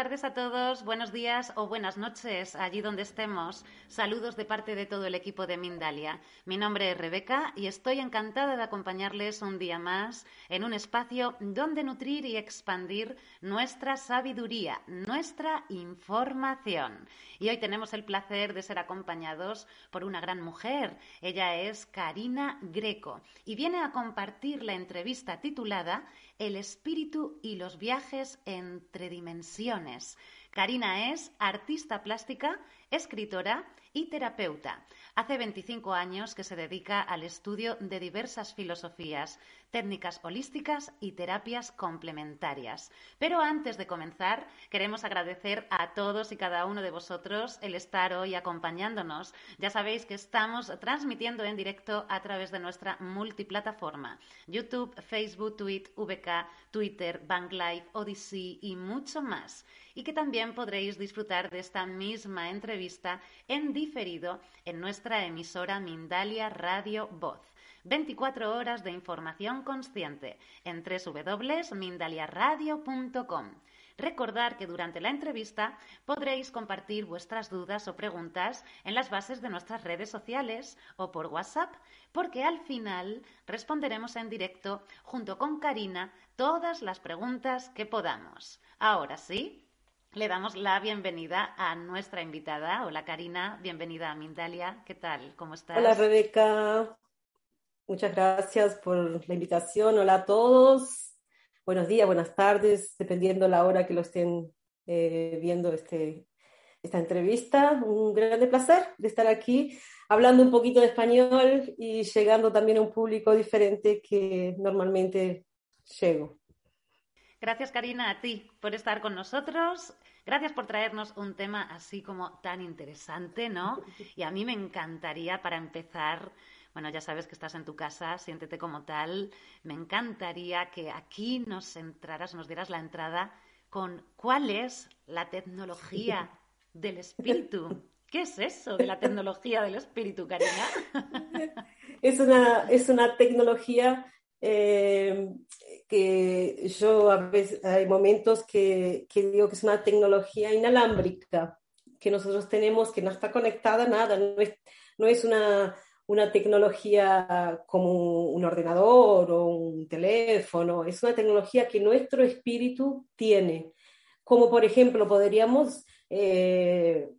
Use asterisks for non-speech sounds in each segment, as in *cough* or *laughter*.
Tardes a todos, buenos días o buenas noches allí donde estemos. Saludos de parte de todo el equipo de Mindalia. Mi nombre es Rebeca y estoy encantada de acompañarles un día más en un espacio donde nutrir y expandir nuestra sabiduría, nuestra información. Y hoy tenemos el placer de ser acompañados por una gran mujer. Ella es Karina Greco y viene a compartir la entrevista titulada El espíritu y los viajes entre dimensiones. Karina es artista plástica, escritora y terapeuta. Hace 25 años que se dedica al estudio de diversas filosofías, técnicas holísticas y terapias complementarias. Pero antes de comenzar, queremos agradecer a todos y cada uno de vosotros el estar hoy acompañándonos. Ya sabéis que estamos transmitiendo en directo a través de nuestra multiplataforma, YouTube, Facebook, Tweet, VK, Twitter, Live, Odyssey y mucho más y que también podréis disfrutar de esta misma entrevista en diferido en nuestra emisora Mindalia Radio Voz. 24 horas de información consciente en www.mindaliaradio.com. Recordar que durante la entrevista podréis compartir vuestras dudas o preguntas en las bases de nuestras redes sociales o por WhatsApp, porque al final responderemos en directo junto con Karina todas las preguntas que podamos. Ahora sí, le damos la bienvenida a nuestra invitada. Hola Karina, bienvenida a Mindalia. ¿Qué tal? ¿Cómo estás? Hola Rebeca, muchas gracias por la invitación. Hola a todos. Buenos días, buenas tardes, dependiendo la hora que lo estén eh, viendo este, esta entrevista. Un grande placer de estar aquí hablando un poquito de español y llegando también a un público diferente que normalmente llego. Gracias, Karina, a ti por estar con nosotros. Gracias por traernos un tema así como tan interesante, ¿no? *laughs* Y a mí me encantaría, para empezar, bueno, ya sabes que estás en tu casa, siéntete como tal. Me encantaría que aquí nos entraras, nos dieras la entrada con cuál es la tecnología del espíritu. ¿Qué es eso de la tecnología del espíritu, Karina? *laughs* Es una, es una tecnología eh, que yo a veces hay momentos que, que, digo que es una tecnología inalámbrica que nosotros tenemos, que no está conectada a nada, no es, no es una, una tecnología como un ordenador o un teléfono, es una tecnología que nuestro espíritu tiene. Como por ejemplo, podríamos eh,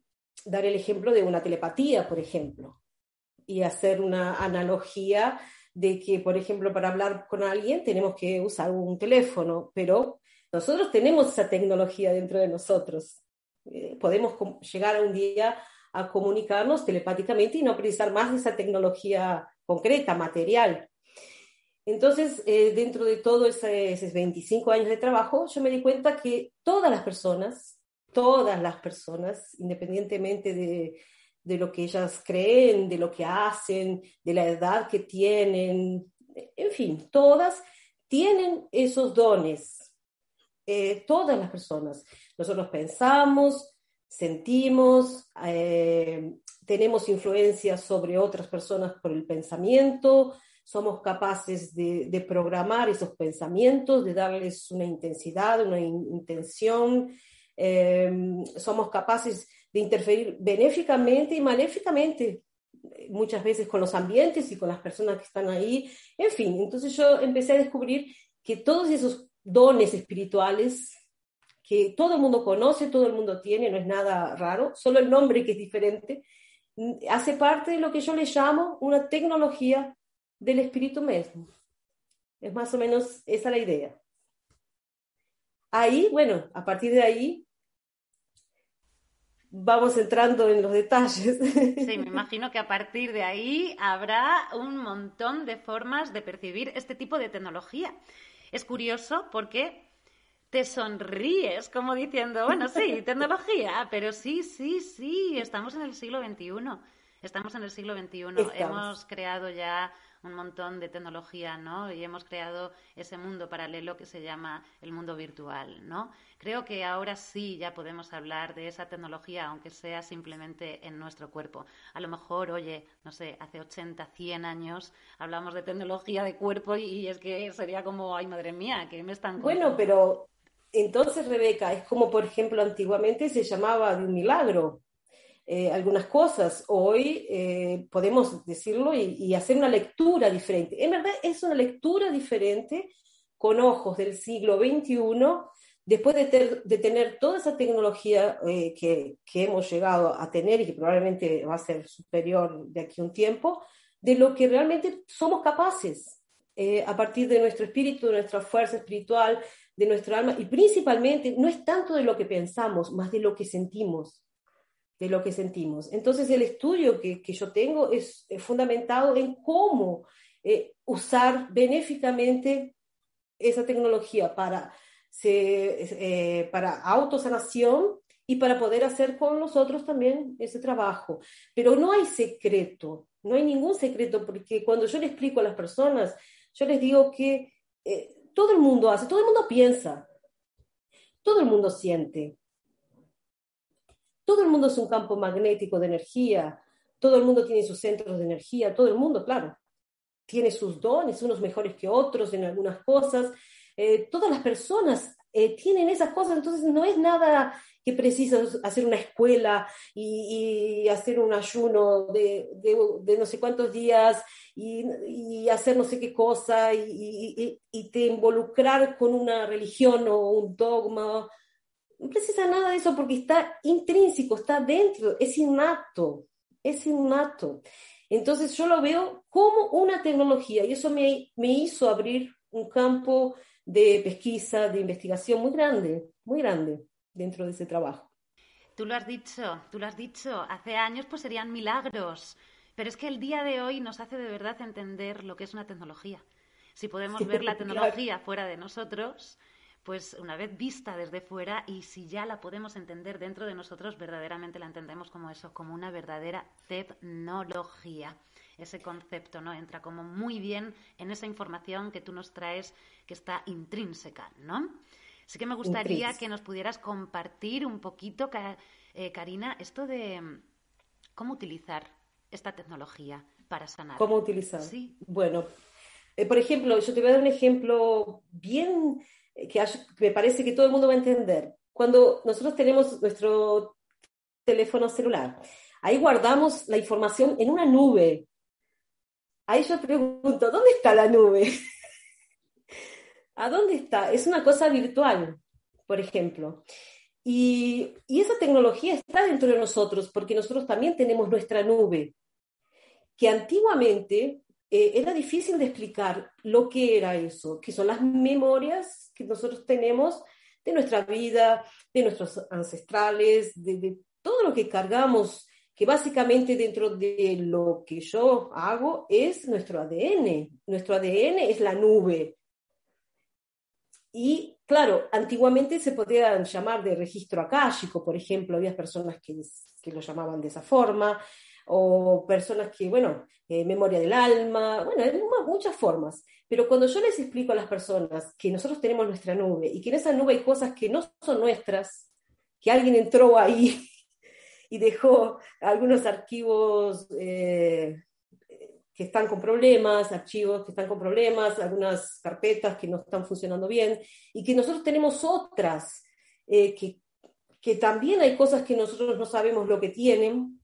dar el ejemplo de una telepatía, por ejemplo, y hacer una analogía de que, por ejemplo, para hablar con alguien tenemos que usar un teléfono, pero nosotros tenemos esa tecnología dentro de nosotros. Eh, podemos llegar un día a comunicarnos telepáticamente y no precisar más de esa tecnología concreta, material. Entonces, eh, dentro de todos esos 25 años de trabajo, yo me di cuenta que todas las personas, todas las personas, independientemente de, de lo que ellas creen, de lo que hacen, de la edad que tienen, en fin, todas tienen esos dones, eh, todas las personas. Nosotros pensamos, sentimos, eh, tenemos influencia sobre otras personas por el pensamiento, somos capaces de, programar esos pensamientos, de darles una intensidad, una intención, eh, somos capaces de interferir benéficamente y maléficamente muchas veces con los ambientes y con las personas que están ahí. En fin, entonces yo empecé a descubrir que todos esos dones espirituales que todo el mundo conoce, todo el mundo tiene, no es nada raro, solo el nombre que es diferente, hace parte de lo que yo le llamo una tecnología del espíritu mismo. Es más o menos esa la idea. Ahí, bueno, a partir de ahí vamos entrando en los detalles. Sí, me imagino que a partir de ahí habrá un montón de formas de percibir este tipo de tecnología. Es curioso porque te sonríes como diciendo, bueno, sí, *laughs* tecnología, pero sí, sí, sí, estamos en el siglo XXI. Estamos en el siglo XXI. Hemos creado ya un montón de tecnología, ¿no? Y hemos creado ese mundo paralelo que se llama el mundo virtual, ¿no? Creo que ahora sí ya podemos hablar de esa tecnología, aunque sea simplemente en nuestro cuerpo. A lo mejor, oye, no sé, hace 80, 100 años hablamos de tecnología de cuerpo y, es que sería como, ay, madre mía, que me están... Bueno, pero entonces, Rebeca, es como, por ejemplo, antiguamente se llamaba de un milagro eh, algunas cosas. Hoy eh, podemos decirlo y, hacer una lectura diferente. En verdad, es una lectura diferente con ojos del siglo XXI, después de, de tener toda esa tecnología eh, que, que hemos llegado a tener y que probablemente va a ser superior de aquí a un tiempo, de lo que realmente somos capaces. a partir de nuestro espíritu, de nuestra fuerza espiritual, de nuestro alma, y principalmente no es tanto de lo que pensamos, más de lo que sentimos, de lo que sentimos. Entonces el estudio que, que yo tengo es, fundamentado en cómo eh, usar benéficamente esa tecnología para, se, eh, para autosanación y para poder hacer con nosotros también ese trabajo. Pero no hay secreto, no hay ningún secreto, porque cuando yo le explico a las personas, yo les digo que eh, todo el mundo hace, todo el mundo piensa, todo el mundo siente. Todo el mundo es un campo magnético de energía, todo el mundo tiene sus centros de energía, todo el mundo, claro, tiene sus dones, unos mejores que otros en algunas cosas. Eh, todas las personas eh, tienen esas cosas, entonces no es nada que precisas hacer una escuela y, hacer un ayuno de, no sé cuántos días y, hacer no sé qué cosa y, te involucrar con una religión o un dogma. No precisa nada de eso porque está intrínseco, está dentro, es innato, es innato. Entonces yo lo veo como una tecnología y eso me, me hizo abrir un campo de pesquisa, de investigación muy grande, muy grande dentro de ese trabajo. Tú lo has dicho, tú lo has dicho, hace años pues serían milagros, pero es que el día de hoy nos hace de verdad entender lo que es una tecnología. Si podemos ver la *laughs* tecnología fuera de nosotros, pues una vez vista desde fuera y si ya la podemos entender dentro de nosotros, verdaderamente la entendemos como eso, como una verdadera tecnología. Ese concepto no entra como muy bien en esa información que tú nos traes que está intrínseca, ¿no? Así que me gustaría que nos pudieras compartir un poquito, eh, Karina, esto de mm, cómo utilizar esta tecnología para sanar. ¿Cómo utilizar? Sí. Bueno, eh, por ejemplo, yo te voy a dar un ejemplo bien que me parece que todo el mundo va a entender. Cuando nosotros tenemos nuestro teléfono celular, ahí guardamos la información en una nube. Ahí yo pregunto, ¿dónde está la nube? *laughs* ¿A dónde está? Es una cosa virtual, por ejemplo. Y, esa tecnología está dentro de nosotros porque nosotros también tenemos nuestra nube, que antiguamente eh, era difícil de explicar lo que era eso, que son las memorias que nosotros tenemos de nuestra vida, de nuestros ancestrales, de, todo lo que cargamos, que básicamente dentro de lo que yo hago es nuestro ADN. Nuestro ADN es la nube. Y claro, antiguamente se podía llamar de registro akáshico, por ejemplo, había personas que, que lo llamaban de esa forma, o personas que, bueno, eh, memoria del alma, bueno, hay muchas formas. Pero cuando yo les explico a las personas que nosotros tenemos nuestra nube y que en esa nube hay cosas que no son nuestras, que alguien entró ahí *laughs* y dejó algunos archivos eh, que están con problemas, archivos que están con problemas, algunas carpetas que no están funcionando bien y que nosotros tenemos otras, eh, que, que también hay cosas que nosotros no sabemos lo que tienen,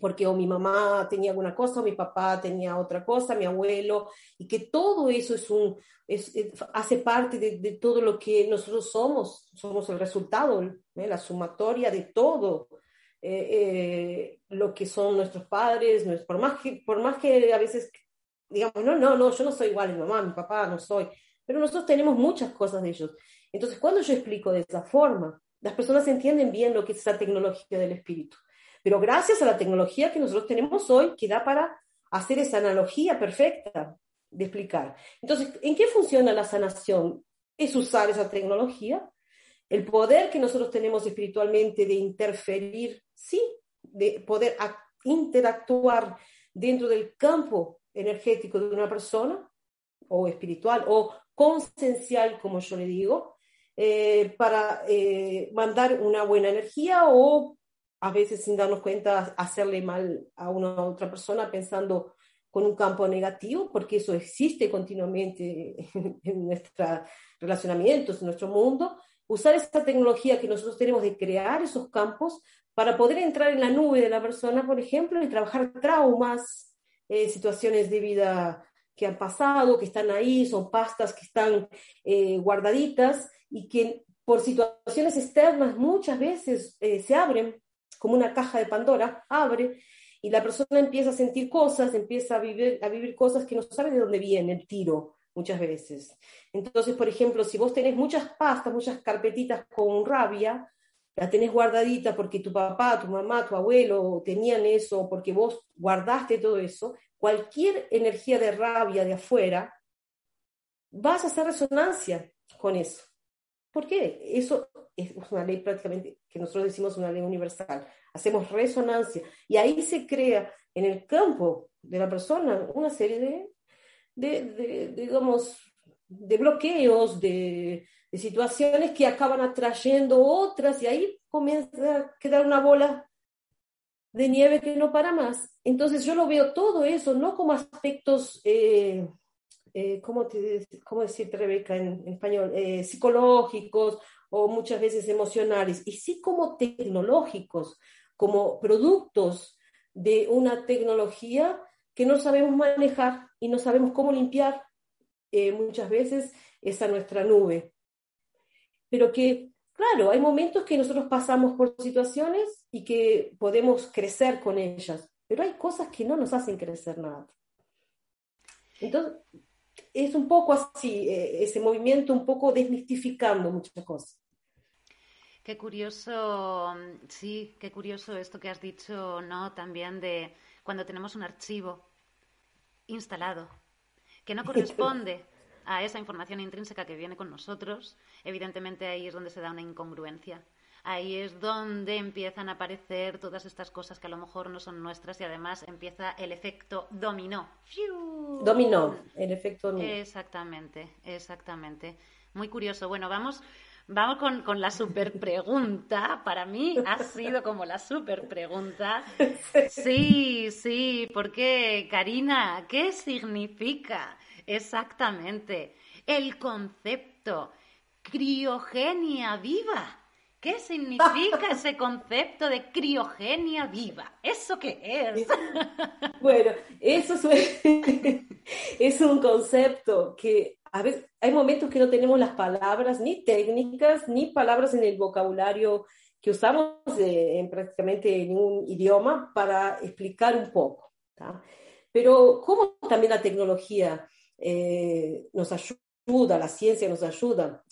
porque o mi mamá tenía alguna cosa, o mi papá tenía otra cosa, mi abuelo, y que todo eso es un, es, hace parte de, de, todo lo que nosotros somos, somos el resultado, ¿eh? la sumatoria de todo. Eh, eh, lo que son nuestros padres, por, más que, por más que a veces digamos, no, no, no, yo no soy igual a mi mamá, mi papá, no soy, pero nosotros tenemos muchas cosas de ellos. Entonces, cuando yo explico de esa forma, las personas entienden bien lo que es esa tecnología del espíritu. Pero gracias a la tecnología que nosotros tenemos hoy, que da para hacer esa analogía perfecta de explicar. Entonces, ¿en qué funciona la sanación? Es usar esa tecnología el poder que nosotros tenemos espiritualmente de interferir, sí, de poder interactuar dentro del campo energético de una persona, o espiritual, o consencial, como yo le digo, eh, para eh, mandar una buena energía o a veces sin darnos cuenta hacerle mal a una otra persona pensando con un campo negativo, porque eso existe continuamente *laughs* en nuestros relacionamientos, en nuestro mundo, usar esa tecnología que nosotros tenemos de crear esos campos para poder entrar en la nube de la persona, por ejemplo, y trabajar traumas, eh, situaciones de vida que han pasado, que están ahí, son pastas que están eh, guardaditas y que por situaciones externas muchas veces eh, se abren como una caja de Pandora, abre y la persona empieza a sentir cosas, empieza a vivir, a vivir cosas que no sabe de dónde viene el tiro muchas veces. Entonces, por ejemplo, si vos tenés muchas pastas, muchas carpetitas con rabia, la tenés guardadita porque tu papá, tu mamá, tu abuelo tenían eso, porque vos guardaste todo eso, cualquier energía de rabia de afuera, vas a hacer resonancia con eso. ¿Por qué? Eso es una ley prácticamente que nosotros decimos una ley universal. Hacemos resonancia y ahí se crea en el campo de la persona una serie de, de, de, digamos, de bloqueos, de, situaciones que acaban atrayendo otras y ahí comienza a quedar una bola de nieve que no para más. Entonces yo lo veo todo eso, no como aspectos, eh, eh, ¿cómo, ¿cómo, decirte, Rebeca, en, español? Eh, psicológicos o muchas veces emocionales, y sí como tecnológicos, como productos de una tecnología que no sabemos manejar y no sabemos cómo limpiar muchas veces esa nuestra nube. Pero que Claro, hay momentos que nosotros pasamos por situaciones y que podemos crecer con ellas, pero hay cosas que no nos hacen crecer nada. Entonces, es un poco así, eh, ese movimiento un poco desmistificando muchas cosas. Qué curioso, sí, qué curioso esto que has dicho, ¿no? También de cuando tenemos un archivo instalado que no *laughs* corresponde a esa información intrínseca que viene con nosotros, evidentemente ahí es donde se da una incongruencia. Ahí es donde empiezan a aparecer todas estas cosas que a lo mejor no son nuestras y además empieza el efecto dominó. Dominó, el efecto dominó. Exactamente, exactamente. Muy curioso. Bueno, vamos, vamos con, con la super pregunta. Para mí ha sido como la super pregunta. Sí, sí, porque Karina, ¿qué significa Exactamente. El concepto criogenia viva. ¿Qué significa ese concepto de criogenia viva? ¿Eso qué es? Bueno, eso es, un concepto que a veces hay momentos que no tenemos las palabras ni técnicas ni palabras en el vocabulario que usamos en prácticamente ningún idioma para explicar un poco. Pero cómo también la tecnología eh, nos ayuda, la ciencia nos ayuda.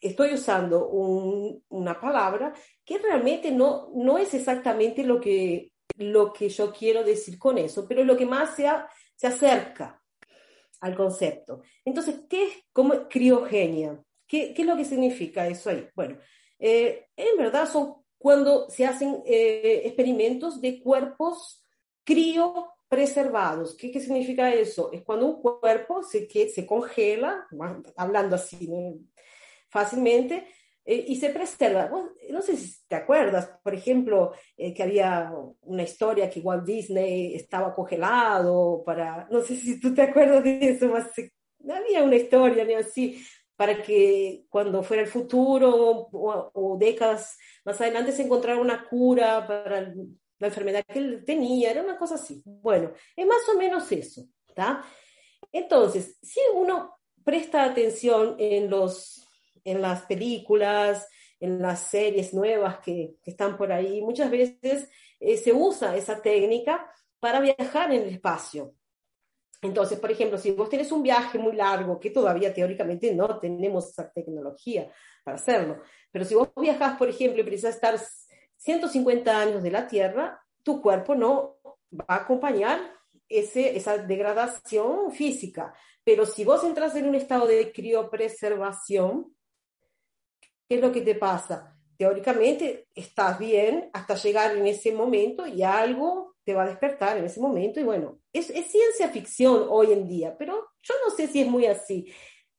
Estoy usando una palabra que realmente no, no es exactamente lo que, lo que yo quiero decir con eso, pero lo que más se, se acerca al concepto. Entonces, ¿qué es como criogenia? ¿Qué, ¿Qué, es lo que significa eso ahí? Bueno, eh, en verdad son cuando se hacen eh, experimentos de cuerpos crio preservados. ¿Qué, ¿Qué, significa eso? Es cuando un cuerpo se, que, se congela, hablando así fácilmente, eh, y se preserva. no sé si te acuerdas, por ejemplo, eh, que había una historia que Walt Disney estaba congelado para, no sé si tú te acuerdas de eso, más, había una historia así, para que cuando fuera el futuro o, o, décadas más adelante se encontrara una cura para la enfermedad que él tenía, era una cosa así. Bueno, es más o menos eso, ¿está? Entonces, si uno presta atención en, los, en las películas, en las series nuevas que, que están por ahí, muchas veces eh, se usa esa técnica para viajar en el espacio. Entonces, por ejemplo, si vos tenés un viaje muy largo, que todavía teóricamente no tenemos esa tecnología para hacerlo, pero si vos viajas, por ejemplo, y precisas estar 150 años de la Tierra, tu cuerpo no va a acompañar ese, esa degradación física. Pero si vos entras en un estado de criopreservación, ¿qué es lo que te pasa? Teóricamente estás bien hasta llegar en ese momento y algo te va a despertar en ese momento. Y bueno, es, ciencia ficción hoy en día, pero yo no sé si es muy así.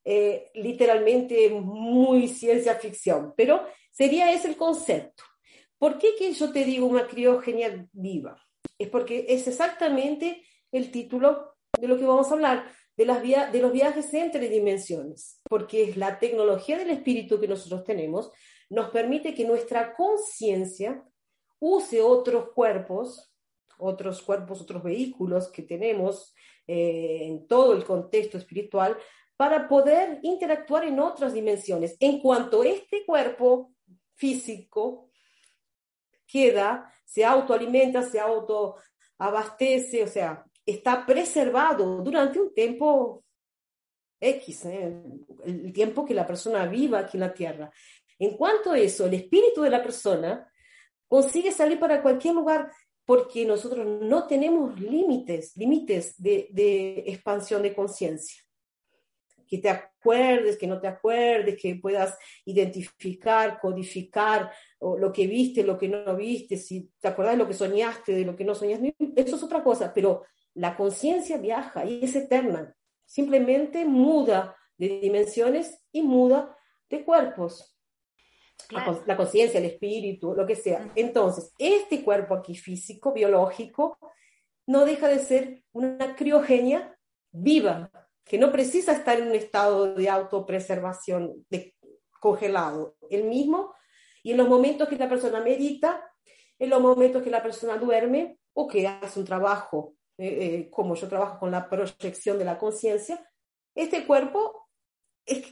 Eh, literalmente muy ciencia ficción, pero sería ese el concepto. ¿Por qué que yo te digo una criogenia viva? Es porque es exactamente el título de lo que vamos a hablar. De, las via de los viajes entre dimensiones, porque es la tecnología del espíritu que nosotros tenemos, nos permite que nuestra conciencia use otros cuerpos, otros cuerpos, otros vehículos que tenemos eh, en todo el contexto espiritual, para poder interactuar en otras dimensiones. En cuanto este cuerpo físico queda, se autoalimenta, se autoabastece, o sea, está preservado durante un tiempo X, ¿eh? el tiempo que la persona viva aquí en la Tierra. En cuanto a eso, el espíritu de la persona consigue salir para cualquier lugar porque nosotros no tenemos límites, límites de, expansión de conciencia. Que te acuerdes, que no te acuerdes, que puedas identificar, codificar lo que viste, lo que no viste, si te acuerdas de lo que soñaste, de lo que no soñaste, eso es otra cosa, pero la conciencia viaja y es eterna, simplemente muda de dimensiones y muda de cuerpos. La, conciencia, el espíritu, lo que sea. Entonces, este cuerpo aquí físico, biológico, no deja de ser una criogenia viva, que no precisa estar en un estado de autopreservación, de congelado. El mismo, y en los momentos que la persona medita, en los momentos que la persona duerme o que hace un trabajo eh, eh, como yo trabajo con la proyección de la conciencia, este cuerpo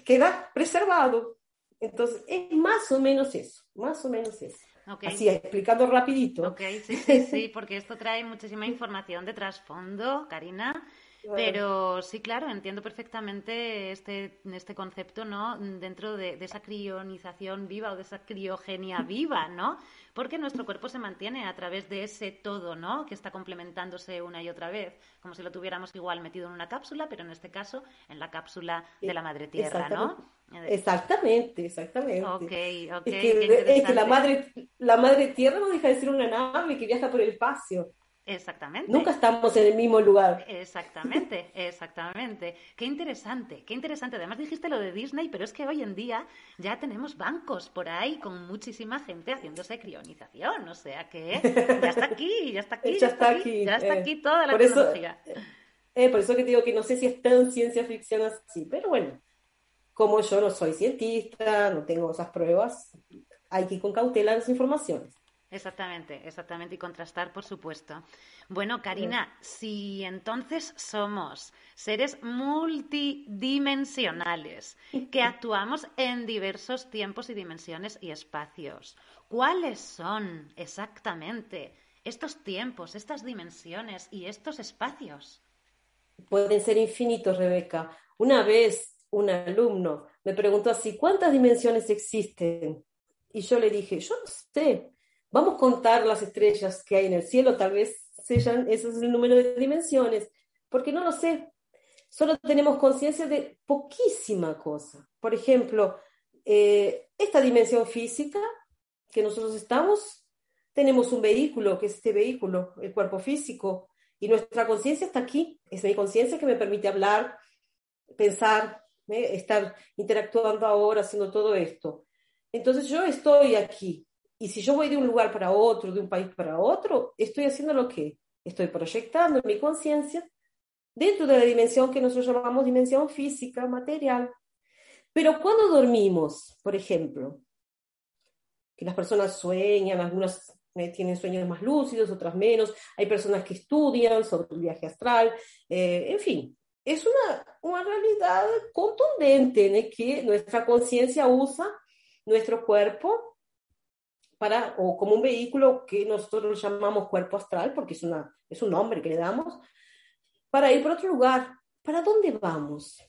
queda preservado. Entonces, es más o menos eso, más o menos eso. Así, explicando rapidito. Ok, sí, sí, sí, *laughs* porque esto trae muchísima información de trasfondo, Karina. Pero sí, claro, entiendo perfectamente este, este concepto, ¿no? Dentro de, de, esa crionización viva o de esa criogenia *laughs* viva, ¿no? porque nuestro cuerpo se mantiene a través de ese todo, ¿no? Que está complementándose una y otra vez, como si lo tuviéramos igual metido en una cápsula, pero en este caso en la cápsula de la madre tierra, ¿no? Exactamente, exactamente. Ok, ok. Es que, la, madre, la madre tierra no deja de ser una nave que viaja por el espacio. Exactamente. Nunca estamos en el mismo lugar. Exactamente, exactamente. Qué interesante, qué interesante. Además dijiste lo de Disney, pero es que hoy en día ya tenemos bancos por ahí con muchísima gente haciéndose crionización. O sea que ya está aquí, ya está aquí, *laughs* ya, está, aquí, ya está aquí toda la tecnología. Eh, por eso que te digo que no sé si es tan ciencia ficción así, pero bueno, como yo no soy cientista, no tengo esas pruebas, hay que ir con cautela las informaciones. Exactamente, exactamente, y contrastar, por supuesto. Bueno, Karina, si entonces somos seres multidimensionales que *laughs* actuamos en diversos tiempos y dimensiones y espacios, ¿cuáles son exactamente estos tiempos, estas dimensiones y estos espacios? Pueden ser infinitos, Rebeca. Una vez un alumno me preguntó así, ¿cuántas dimensiones existen? Y yo le dije, yo no sé, Vamos a contar las estrellas que hay en el cielo, tal vez sean, ese es el número de dimensiones, porque no lo sé. Solo tenemos conciencia de poquísima cosa. Por ejemplo, eh, esta dimensión física que nosotros estamos, tenemos un vehículo, que es este vehículo, el cuerpo físico, y nuestra conciencia está aquí. Es mi conciencia que me permite hablar, pensar, ¿eh? estar interactuando ahora, haciendo todo esto. Entonces yo estoy aquí, y si yo voy de un lugar para otro, de un país para otro, estoy haciendo lo que estoy proyectando mi conciencia dentro de la dimensión que nosotros llamamos dimensión física, material. Pero cuando dormimos, por ejemplo, que las personas sueñan, algunas eh, tienen sueños más lúcidos, otras menos, hay personas que estudian sobre el viaje astral, eh, en fin, es una, una realidad contundente en que nuestra conciencia usa nuestro cuerpo para, o como un vehículo que nosotros llamamos cuerpo astral, porque es, una, es un nombre que le damos, para ir por otro lugar. ¿Para dónde vamos?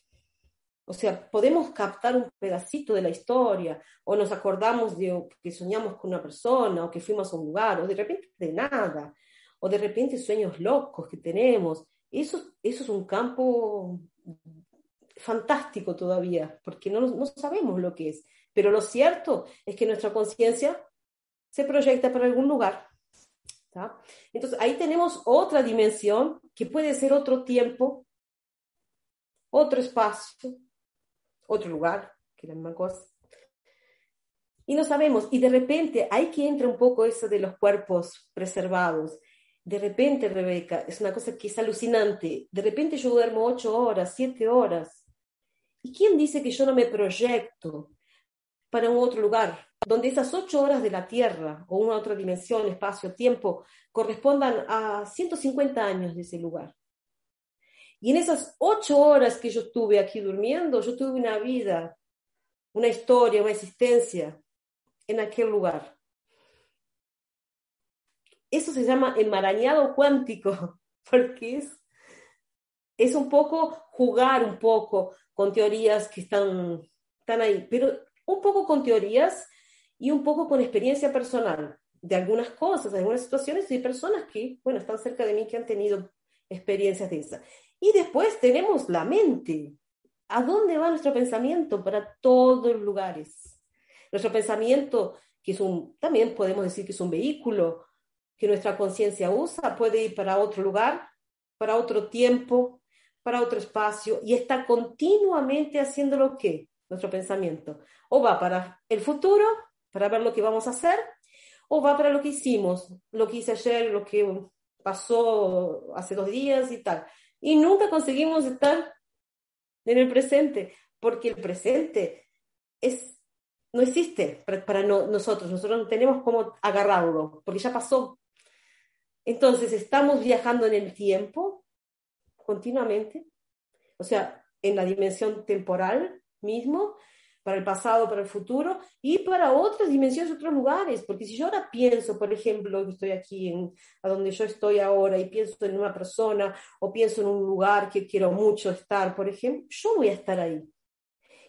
O sea, podemos captar un pedacito de la historia, o nos acordamos de que soñamos con una persona, o que fuimos a un lugar, o de repente de nada, o de repente sueños locos que tenemos. Eso, eso es un campo fantástico todavía, porque no, no sabemos lo que es. Pero lo cierto es que nuestra conciencia se proyecta para algún lugar. Entonces, ahí tenemos otra dimensión que puede ser otro tiempo, otro espacio, otro lugar, que la misma cosa. Y no sabemos, y de repente hay que entra un poco eso de los cuerpos preservados. de repente, Rebeca, es una cosa que es alucinante, de repente yo duermo ocho horas, siete horas. ¿Y quién dice que yo no me proyecto para un otro lugar, donde esas ocho horas de la Tierra o una otra dimensión, espacio, tiempo, correspondan a 150 años de ese lugar? Y en esas ocho horas que yo estuve aquí durmiendo, yo tuve una vida, una historia, una existencia en aquel lugar. Eso se llama enmarañado cuántico, *laughs* porque es, es un poco jugar un poco con teorías que están, están ahí, pero un poco con teorías y un poco con experiencia personal de algunas cosas, de algunas situaciones y personas que, bueno, están cerca de mí que han tenido experiencias de esas. Y después tenemos la mente. ¿A dónde va nuestro pensamiento? Para todos los lugares. Nuestro pensamiento, que es un, también podemos decir que es un vehículo que nuestra conciencia usa, puede ir para otro lugar, para otro tiempo, para otro espacio, y está continuamente haciendo lo que nuestro pensamiento. O va para el futuro, para ver lo que vamos a hacer, o va para lo que hicimos, lo que hice ayer, lo que pasó hace dos días y tal y nunca conseguimos estar en el presente, porque el presente es, no existe para, nosotros, nosotros no tenemos cómo agarrarlo, porque ya pasó. Entonces estamos viajando en el tiempo continuamente, o sea, en la dimensión temporal mismo, para el pasado, para el futuro y para otras dimensiones, otros lugares. Porque si yo ahora pienso, por ejemplo, que estoy aquí en, a donde yo estoy ahora y pienso en una persona o pienso en un lugar que quiero mucho estar, por ejemplo, yo voy a estar ahí.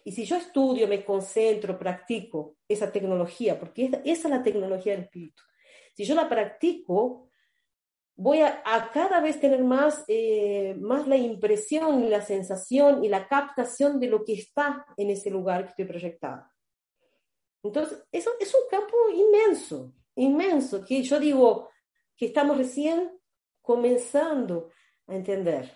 Y si yo estudio, me concentro, practico esa tecnología, porque esa es la tecnología del espíritu. Si yo la practico, voy a, cada vez tener más, eh, más la impresión y la sensación y la captación de lo que está en ese lugar que estoy proyectado. Entonces, eso es un campo inmenso, inmenso, que yo digo que estamos recién comenzando a entender.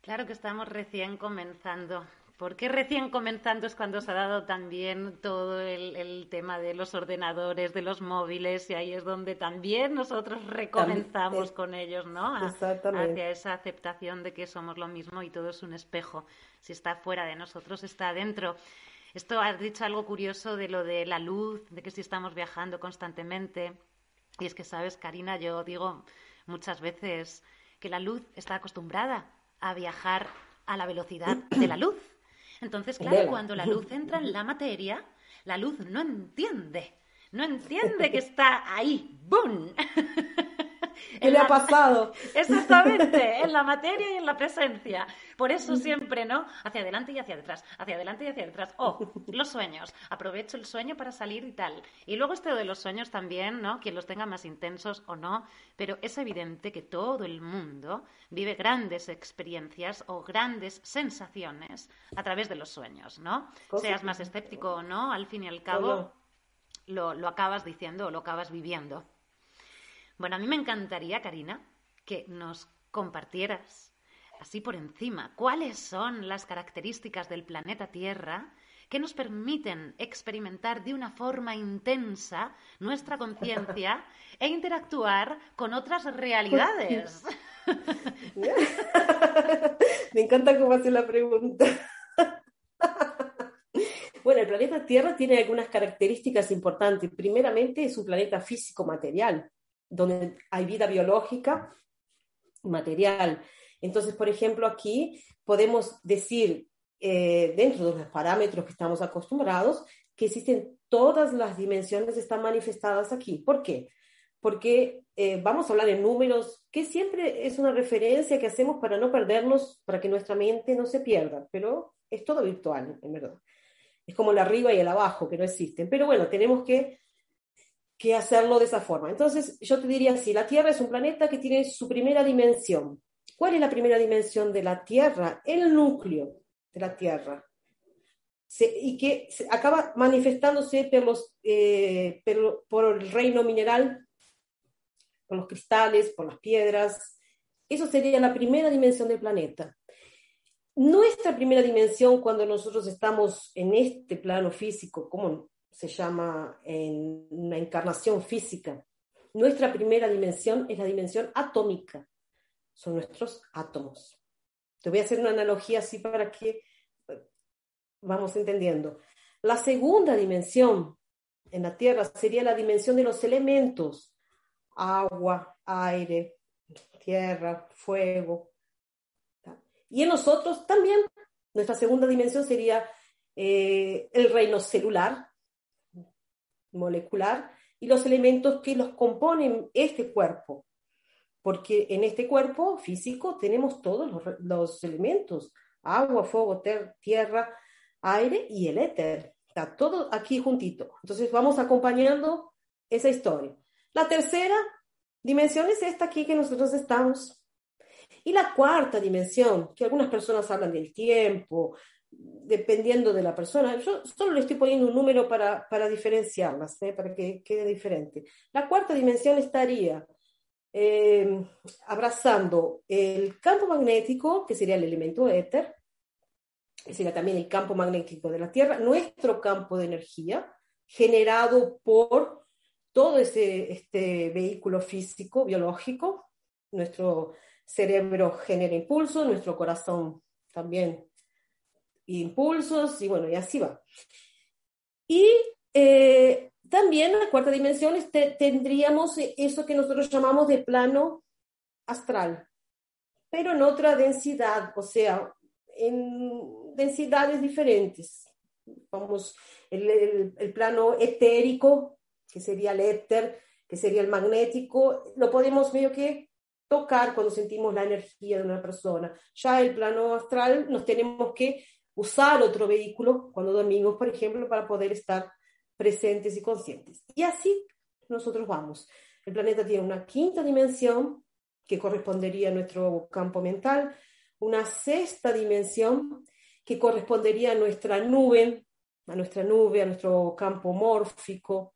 Claro que estamos recién comenzando. Porque recién comenzando es cuando se ha dado también todo el, tema de los ordenadores, de los móviles, y ahí es donde también nosotros recomenzamos con ellos, ¿no? Hacia esa aceptación de que somos lo mismo y todo es un espejo. Si está fuera de nosotros, está dentro. Esto has dicho algo curioso de lo de la luz, de que si estamos viajando constantemente. Y es que, sabes, Karina, yo digo muchas veces que la luz está acostumbrada a viajar a la velocidad de la luz. Entonces, claro, cuando la luz entra en la materia, la luz no entiende, no entiende que *laughs* está ahí, ¡boom! ¿Qué le ha pasado? *laughs* Exactamente, en la materia y en la presencia. Por eso siempre, ¿no? Hacia adelante y hacia detrás, hacia adelante y hacia detrás. Oh, los sueños. Aprovecho el sueño para salir y tal. Y luego esto de los sueños también, ¿no? Quien los tenga más intensos o no. Pero es evidente que todo el mundo vive grandes experiencias o grandes sensaciones a través de los sueños, ¿no? Seas más escéptico o no, al fin y al cabo lo, lo acabas diciendo o lo acabas viviendo. Bueno, a mí me encantaría, Karina, que nos compartieras, así por encima, cuáles son las características del planeta Tierra que nos permiten experimentar de una forma intensa nuestra conciencia *laughs* e interactuar con otras realidades. *laughs* Me encanta cómo hace la pregunta. *laughs* Bueno, el planeta Tierra tiene algunas características importantes. Primeramente, es un planeta físico material donde hay vida biológica material. Entonces, por ejemplo, aquí podemos decir, eh, dentro de los parámetros que estamos acostumbrados, que existen todas las dimensiones están manifestadas aquí. ¿Por qué? Porque eh, vamos a hablar en números, que siempre es una referencia que hacemos para no perdernos, para que nuestra mente no se pierda, pero es todo virtual, en verdad. Es como el arriba y el abajo, que no existen. Pero bueno, tenemos que que hacerlo de esa forma. Entonces, yo te diría así, la Tierra es un planeta que tiene su primera dimensión. ¿Cuál es la primera dimensión de la Tierra? El núcleo de la Tierra. y que acaba manifestándose eh, por el reino mineral, por los cristales, por las piedras. Eso sería la primera dimensión del planeta. Nuestra primera dimensión cuando nosotros estamos en este plano físico, como se llama en una encarnación física, nuestra primera dimensión es la dimensión atómica, son nuestros átomos. Te voy a hacer una analogía así para que eh, vamos entendiendo. La segunda dimensión en la Tierra sería la dimensión de los elementos, agua, aire, tierra, fuego. Y en nosotros también, nuestra segunda dimensión sería eh, el reino celular, molecular, y los elementos que los componen este cuerpo. Porque en este cuerpo físico tenemos todos los, elementos, agua, fuego, tierra, aire y el éter. Está todo aquí juntito. Entonces vamos acompañando esa historia. La tercera dimensión es esta aquí que nosotros estamos. Y la cuarta dimensión, que algunas personas hablan del tiempo, dependiendo de la persona. Yo solo le estoy poniendo un número para, para diferenciarlas, ¿eh? para que quede diferente. La cuarta dimensión estaría eh, abrazando el campo magnético, que sería el elemento éter, que sería también el campo magnético de la Tierra, nuestro campo de energía, generado por todo ese este vehículo físico, biológico. Nuestro cerebro genera impulso, nuestro corazón también impulsos y bueno, y así va. Y eh, también la cuarta dimensión este, tendríamos eso que nosotros llamamos de plano astral, pero en otra densidad, o sea, en densidades diferentes. Vamos, el, el plano etérico, que sería el éter, que sería el magnético, lo podemos medio que tocar cuando sentimos la energía de una persona. Ya el plano astral nos tenemos que usar otro vehículo cuando dormimos, por ejemplo, para poder estar presentes y conscientes. Y así nosotros vamos. El planeta tiene una quinta dimensión que correspondería a nuestro campo mental, una sexta dimensión que correspondería a nuestra nube, a nuestra nube, a nuestro campo mórfico,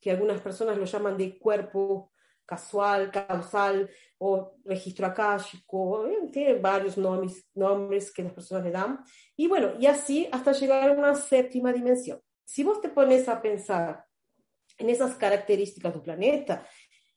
que algunas personas lo llaman de cuerpo casual, causal o registro akáshico, eh, tiene varios nombres, que las personas le dan. Y bueno, y así hasta llegar a una séptima dimensión. Si vos te pones a pensar en esas características del planeta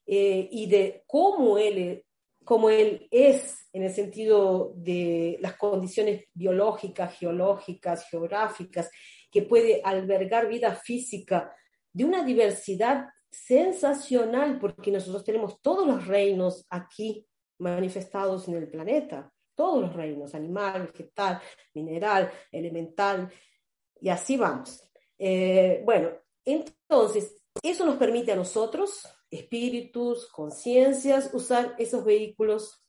eh, y de cómo él, cómo él es en el sentido de las condiciones biológicas, geológicas, geográficas, que puede albergar vida física de una diversidad sensacional porque nosotros tenemos todos los reinos aquí manifestados en el planeta, todos los reinos, animal, vegetal, mineral, elemental, y así vamos. Eh, bueno, entonces, eso nos permite a nosotros, espíritus, conciencias, usar esos vehículos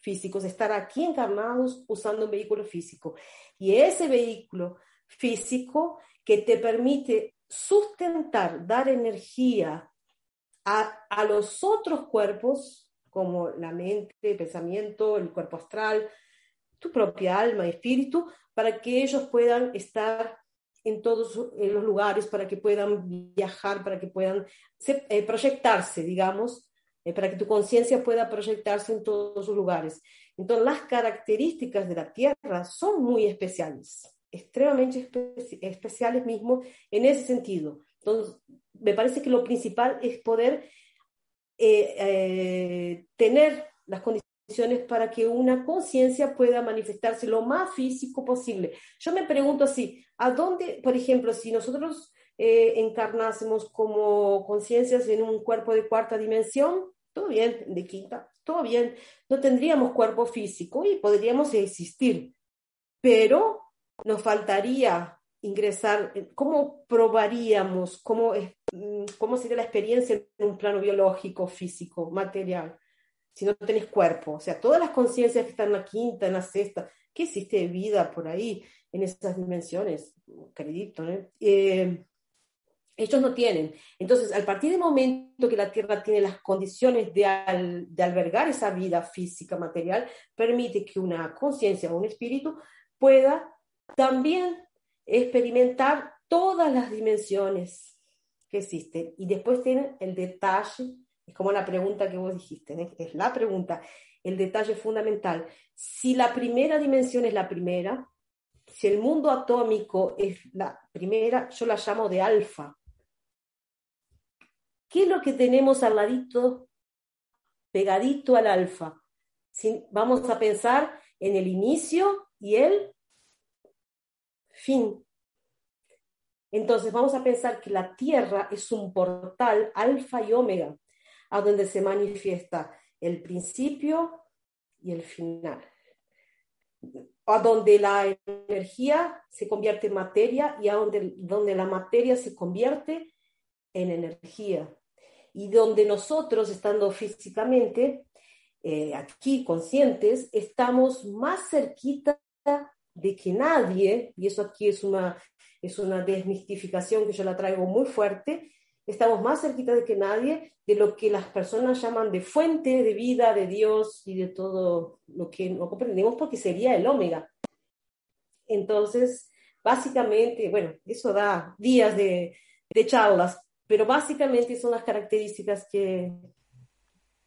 físicos, estar aquí encarnados usando un vehículo físico. Y ese vehículo físico que te permite sustentar, dar energía a, los otros cuerpos, como la mente, el pensamiento, el cuerpo astral, tu propia alma y espíritu, para que ellos puedan estar en todos los lugares, para que puedan viajar, para que puedan eh, proyectarse, digamos, eh, para que tu conciencia pueda proyectarse en todos los lugares. Entonces, las características de la Tierra son muy especiales extremadamente especiales mismo en ese sentido. Entonces, me parece que lo principal es poder eh, eh, tener las condiciones para que una conciencia pueda manifestarse lo más físico posible. Yo me pregunto así, ¿a dónde, por ejemplo, si nosotros eh, encarnásemos como conciencias en un cuerpo de cuarta dimensión, todo bien, de quinta, todo bien, no tendríamos cuerpo físico y podríamos existir, pero nos faltaría ingresar, ¿cómo probaríamos, cómo, mm, cómo sería la experiencia en un plano biológico, físico, material, si no tenés cuerpo? O sea, todas las conciencias que están en la quinta, en la sexta, ¿qué existe de vida por ahí en esas dimensiones? Acredito, eh, ellos no tienen. Entonces, al partir del momento que la Tierra tiene las condiciones de, de albergar esa vida física, material, permite que una conciencia o un espíritu pueda también experimentar todas las dimensiones que existen. Y después tienen el detalle, es como la pregunta que vos dijiste, es la pregunta, el detalle fundamental. Si la primera dimensión es la primera, si el mundo atómico es la primera, yo la llamo de alfa. ¿qué es lo que tenemos al ladito, pegadito al alfa? vamos a pensar en el inicio y el fin. Entonces vamos a pensar que la Tierra es un portal alfa y omega, a donde se manifiesta el principio y el final, a donde la energía se convierte en materia y a donde, donde la materia se convierte en energía, y donde nosotros, estando físicamente eh, aquí conscientes, estamos más cerquita de que nadie, y eso aquí es una, es una desmistificación que yo la traigo muy fuerte, estamos más cerquita de que nadie de lo que las personas llaman de fuente de vida, de Dios y de todo lo que no comprendemos porque sería el omega. Entonces, básicamente, bueno, eso da días de, de charlas, pero básicamente son las características que,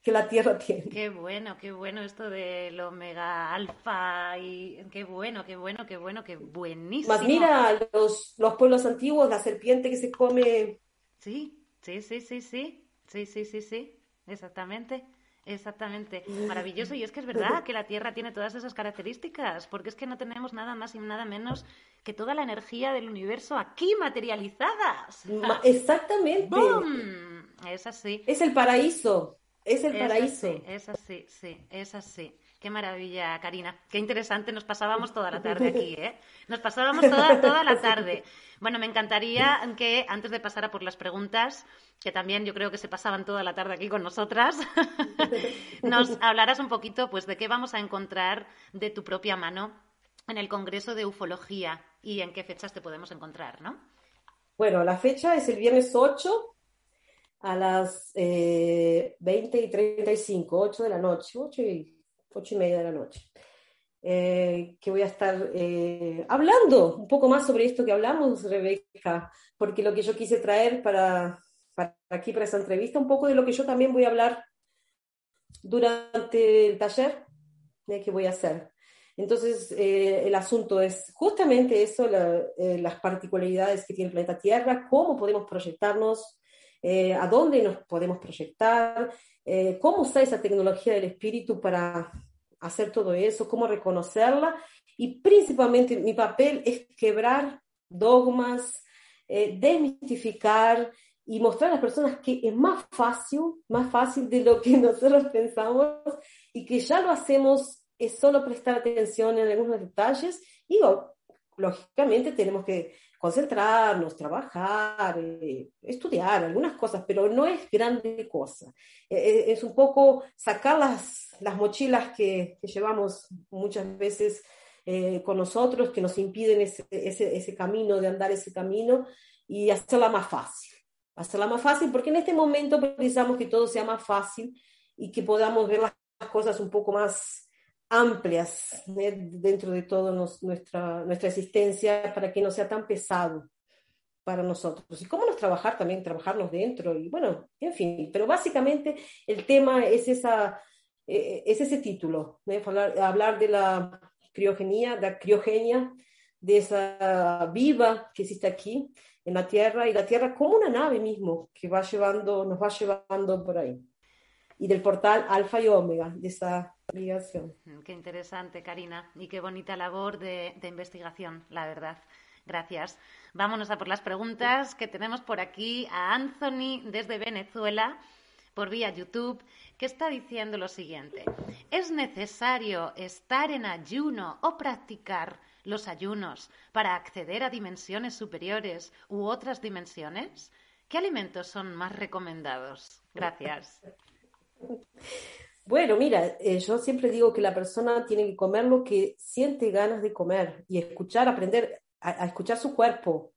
que la Tierra tiene. Qué bueno, qué bueno esto del omega alfa y qué bueno, qué bueno, qué bueno, qué buenísimo. Más mira los, los pueblos antiguos, la serpiente que se come. Sí, sí, sí, sí, sí, sí, sí, sí, sí, exactamente. Exactamente, maravilloso. Y es que es verdad que la Tierra tiene todas esas características, porque es que no tenemos nada más y nada menos que toda la energía del universo aquí materializadas. Exactamente. ¡Bum! Es así. Es el paraíso. Es el paraíso. es así, sí, es así. Qué maravilla, Karina. Qué interesante. Nos pasábamos toda la tarde aquí, ¿eh? Nos pasábamos toda, toda la tarde. Bueno, me encantaría que antes de pasar a por las preguntas, que también yo creo que se pasaban toda la tarde aquí con nosotras, *laughs* nos hablaras un poquito, pues, de qué vamos a encontrar de tu propia mano en el Congreso de Ufología y en qué fechas te podemos encontrar, ¿no? Bueno, la fecha es el viernes 8 a las eh, 20 y 35, 8 de la noche, 8 y, 8 y media de la noche. Eh, que voy a estar eh, hablando un poco más sobre esto que hablamos, Rebeca, porque lo que yo quise traer para, para aquí, para esa entrevista, un poco de lo que yo también voy a hablar durante el taller que voy a hacer. Entonces, eh, el asunto es justamente eso, las particularidades que tiene el planeta Tierra, cómo podemos proyectarnos eh, a dónde nos podemos proyectar, eh, cómo usar esa tecnología del espíritu para hacer todo eso, cómo reconocerla. Y principalmente mi papel es quebrar dogmas, eh, desmitificar y mostrar a las personas que es más fácil, más fácil de lo que *laughs* nosotros pensamos y que ya lo hacemos, es solo prestar atención en algunos detalles. Y lógicamente tenemos que concentrarnos, trabajar, eh, estudiar algunas cosas, pero no es grande cosa. Eh, eh, es un poco sacar las, las mochilas que, llevamos muchas veces con nosotros, que nos impiden ese, ese, ese, camino, de andar ese camino, y hacerla más fácil. Hacerla más fácil, porque en este momento precisamos que todo sea más fácil y que podamos ver las cosas un poco más amplias dentro de toda nuestra, nuestra existencia para que no sea tan pesado para nosotros. Y cómo nos trabajar también, trabajarnos dentro y bueno, en fin, pero básicamente el tema es, esa, eh, es ese título, hablar, hablar, de la criogenia, de la criogenia, de esa viva que existe aquí en la Tierra y la Tierra como una nave mismo que va llevando, nos va llevando por ahí. Y del portal Alfa y Omega, de esa Mm, qué interesante, Karina, y qué bonita labor de, investigación, la verdad. Gracias. Vámonos a por las preguntas que tenemos por aquí a Anthony desde Venezuela por vía YouTube, que está diciendo lo siguiente. ¿Es necesario estar en ayuno o practicar los ayunos para acceder a dimensiones superiores u otras dimensiones? ¿Qué alimentos son más recomendados? Gracias. *laughs* Bueno, mira, eh, yo siempre digo que la persona tiene que comer lo que siente ganas de comer y escuchar, aprender a, escuchar su cuerpo,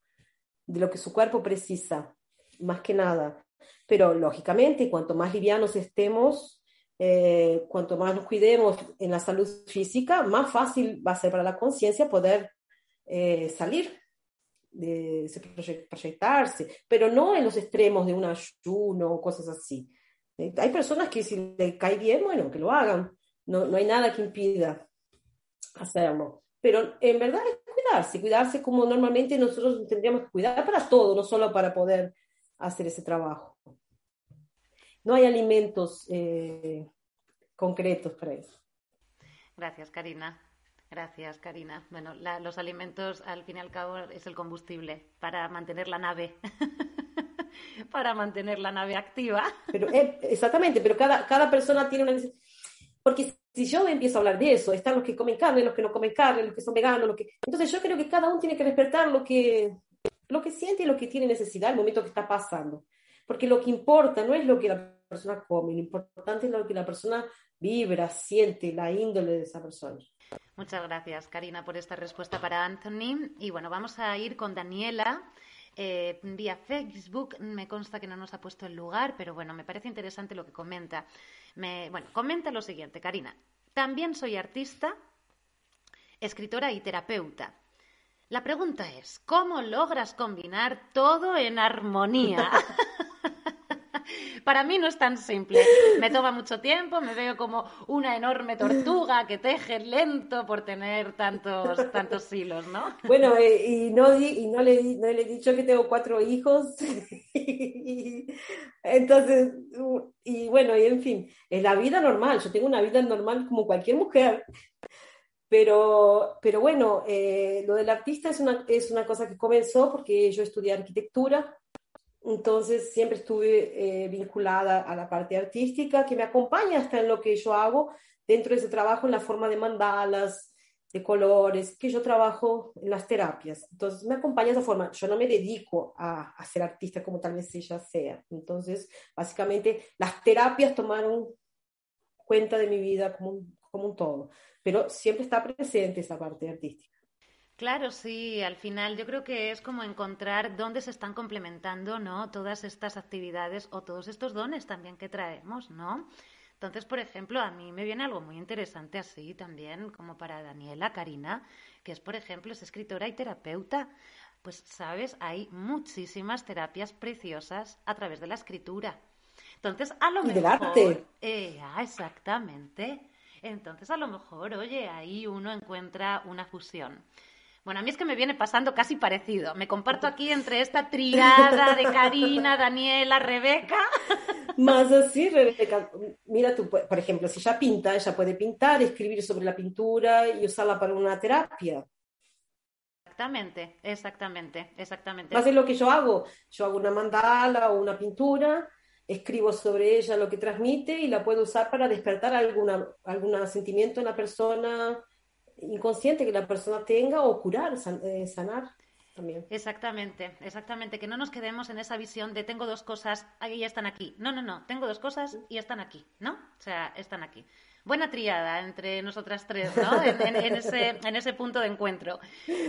de lo que su cuerpo precisa, más que nada. Pero lógicamente, cuanto más livianos estemos, eh, cuanto más nos cuidemos en la salud física, más fácil va a ser para la conciencia poder eh, salir, de, proyectarse, pero no en los extremos de un ayuno o cosas así. Hay personas que si le cae bien, bueno, que lo hagan. No, no hay nada que impida hacerlo. Pero en verdad es cuidarse, cuidarse como normalmente nosotros tendríamos que cuidar para todo, no solo para poder hacer ese trabajo. no hay alimentos eh, concretos para eso. Gracias, Karina. Gracias, Karina. Bueno, los alimentos, al fin y al cabo, es el combustible para mantener la nave. *laughs* *laughs* para mantener la nave activa. Pero, eh, exactamente, pero cada, cada persona tiene una necesidad. Porque si yo empiezo a hablar de eso, están los que comen carne, los que no comen carne, los que son veganos, los que... Entonces yo creo que cada uno tiene que respetar lo que, lo que siente y lo que tiene necesidad, el momento que está pasando. Porque lo que importa no es lo que la persona come, lo importante es lo que la persona vibra, siente, la índole de esa persona. Muchas gracias, Karina, por esta respuesta para Anthony. Y bueno, vamos a ir con Daniela. Eh, vía Facebook, me consta que no nos ha puesto el lugar, pero bueno, me parece interesante lo que comenta. Me, bueno, comenta lo siguiente, Karina. También soy artista, escritora y terapeuta. La pregunta es, ¿cómo logras combinar todo en armonía? *laughs* Para mí no es tan simple. Me toma mucho tiempo, me veo como una enorme tortuga que teje lento por tener tantos, tantos hilos, ¿no? Bueno, eh, y, no, y no, le, no le he dicho que tengo cuatro hijos. *laughs* entonces, y bueno, y en fin, es la vida normal. Yo tengo una vida normal como cualquier mujer. Pero, pero bueno, eh, lo del artista es una, es una cosa que comenzó porque yo estudié arquitectura entonces siempre estuve eh, vinculada a la parte artística que me acompaña hasta en lo que yo hago dentro de ese trabajo en la forma de mandalas, de colores, que yo trabajo en las terapias. Entonces me acompaña de esa forma. Yo no me dedico a, a ser artista como tal vez ella sea. Entonces, básicamente, las terapias tomaron cuenta de mi vida como como un todo, pero siempre está presente esa parte artística. Claro, sí, al final yo creo que es como encontrar dónde se están complementando, ¿no? Todas estas actividades o todos estos dones también que traemos, ¿no? Entonces, por ejemplo, a mí me viene algo muy interesante así también, como para Daniela, Karina, que es, por ejemplo, es escritora y terapeuta. Pues, sabes, hay muchísimas terapias preciosas a través de la escritura. Entonces, a lo mejor. arte. Eh, ah, exactamente. Entonces, a lo mejor, oye, ahí uno encuentra una fusión. Bueno, a mí es que me viene pasando casi parecido. Me comparto aquí entre esta triada de Karina, *laughs* Daniela, Rebeca. Más así, Rebeca. Mira tú, por ejemplo, si ella pinta, ella puede pintar, escribir sobre la pintura y usarla para una terapia. Exactamente, exactamente, exactamente. Más es lo que yo hago. Yo hago una mandala o una pintura, escribo sobre ella lo que transmite y la puedo usar para despertar alguna, algún sentimiento en la persona, inconsciente que la persona tenga o curar, eh, sanar. También. Exactamente, exactamente. Que no nos quedemos en esa visión de tengo dos cosas y ya están aquí. No, no, no. Tengo dos cosas y están aquí, ¿no? O sea, están aquí. Buena triada entre nosotras tres, ¿no? *laughs* En, ese, en ese punto de encuentro.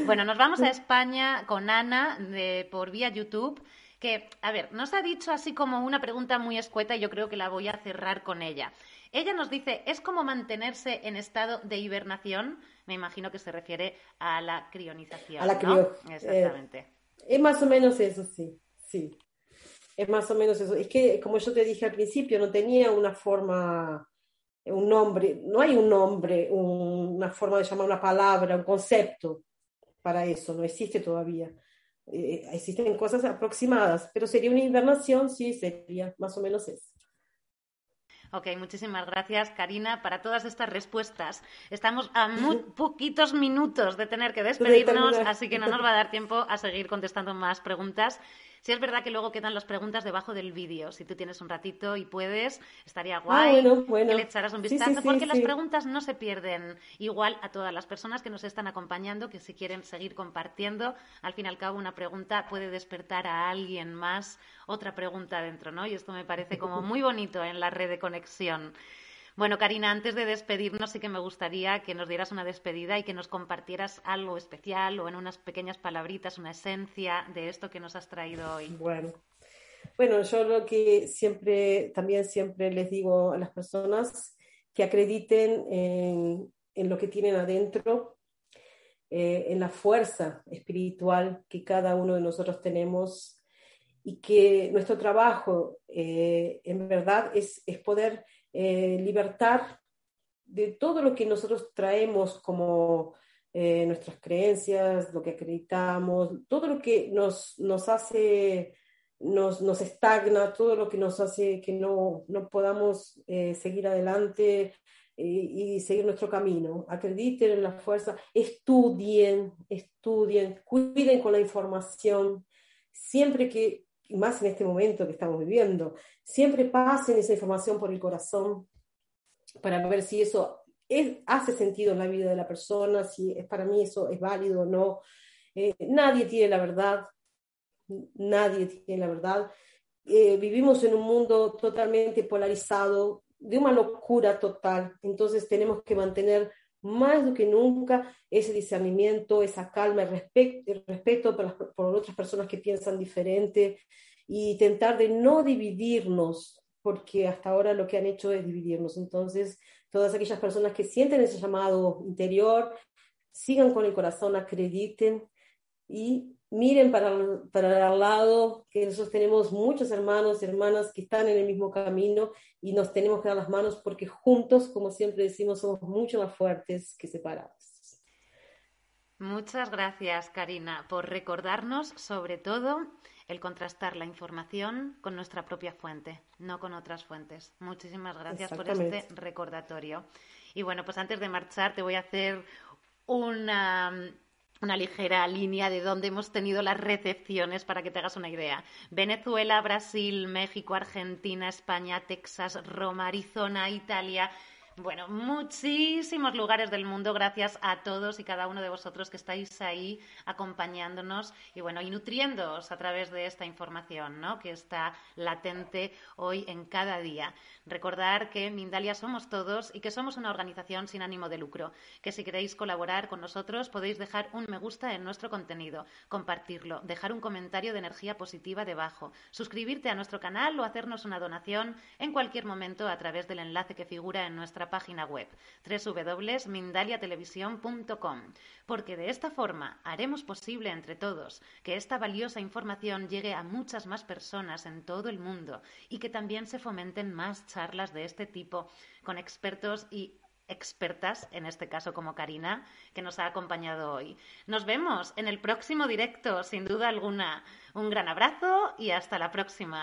Bueno, nos vamos a España con Ana de, por vía YouTube que, a ver, nos ha dicho así como una pregunta muy escueta y yo creo que la voy a cerrar con ella. Ella nos dice, ¿es como mantenerse en estado de hibernación? Me imagino que se refiere a la crionización. A la. Exactamente. Eh, es más o menos eso, sí, sí. Es más o menos eso. Es que, como yo te dije al principio, no tenía una forma, un nombre, no hay un nombre, una forma de llamar una palabra, un concepto para eso, no existe todavía. Eh, existen cosas aproximadas, pero sería una hibernación, sí, sería más o menos eso. Ok, muchísimas gracias, Karina, para todas estas respuestas. Estamos a muy *laughs* poquitos minutos de tener que despedirnos, así que no nos va a dar tiempo a seguir contestando más preguntas. Si es verdad que luego quedan las preguntas debajo del vídeo. Si tú tienes un ratito y puedes, estaría ah, guay que le echaras un vistazo, porque las preguntas no se pierden igual a todas las personas que nos están acompañando, que si quieren seguir compartiendo, al fin y al cabo una pregunta puede despertar a alguien más otra pregunta dentro, ¿no? Y esto me parece como muy bonito en la red de conexión. Bueno, Karina, antes de despedirnos, sí que me gustaría que nos dieras una despedida y que nos compartieras algo especial o en unas pequeñas palabritas, una esencia de esto que nos has traído hoy. Bueno, bueno, yo lo que siempre, también siempre les digo a las personas que acrediten en, lo que tienen adentro, eh, en la fuerza espiritual que cada uno de nosotros tenemos y que nuestro trabajo eh, en verdad es, es poder eh, libertar de todo lo que nosotros traemos como eh, nuestras creencias, lo que acreditamos, todo lo que nos, nos hace nos, nos, estagna, todo lo que nos hace que no, no podamos eh, seguir adelante eh, y seguir nuestro camino. Acrediten en la fuerza, estudien, estudien, cuiden con la información, siempre que, más en este momento que estamos viviendo, siempre pasen esa información por el corazón para ver si eso hace sentido en la vida de la persona, si es, para mí eso es válido o no. Eh, nadie tiene la verdad, nadie tiene la verdad. Eh, vivimos en un mundo totalmente polarizado, de una locura total, entonces tenemos que mantener más do que nunca ese discernimiento, esa calma, el, respeto por, por otras personas que piensan diferente y intentar de no dividirnos, porque hasta ahora lo que han hecho es dividirnos. Entonces, todas aquellas personas que sienten ese llamado interior, sigan con el corazón, acrediten y miren para, para el lado, que nosotros tenemos muchos hermanos y hermanas que están en el mismo camino y nos tenemos que dar las manos porque juntos, como siempre decimos, somos mucho más fuertes que separados. Muchas gracias, Karina, por recordarnos sobre todo el contrastar la información con nuestra propia fuente, no con otras fuentes. Muchísimas gracias por este recordatorio. Y bueno, pues antes de marchar te voy a hacer una, una ligera línea de dónde hemos tenido las recepciones para que te hagas una idea. Venezuela, Brasil, México, Argentina, España, Texas, Roma, Arizona, Italia, bueno, muchísimos lugares del mundo, gracias a todos y cada uno de vosotros que estáis ahí acompañándonos y bueno, y nutriéndoos a través de esta información, ¿no? Que está latente hoy en cada día. Recordar que Mindalia somos todos y que somos una organización sin ánimo de lucro, que si queréis colaborar con nosotros podéis dejar un me gusta en nuestro contenido, compartirlo, dejar un comentario de energía positiva debajo, suscribirte a nuestro canal o hacernos una donación en cualquier momento a través del enlace que figura en página web www.mindaliatelevisión.com, porque de esta forma haremos posible entre todos que esta valiosa información llegue a muchas más personas en todo el mundo y que también se fomenten más charlas de este tipo con expertos y expertas, en este caso como Karina, que nos ha acompañado hoy. Nos vemos en el próximo directo, sin duda alguna. Un gran abrazo y hasta la próxima.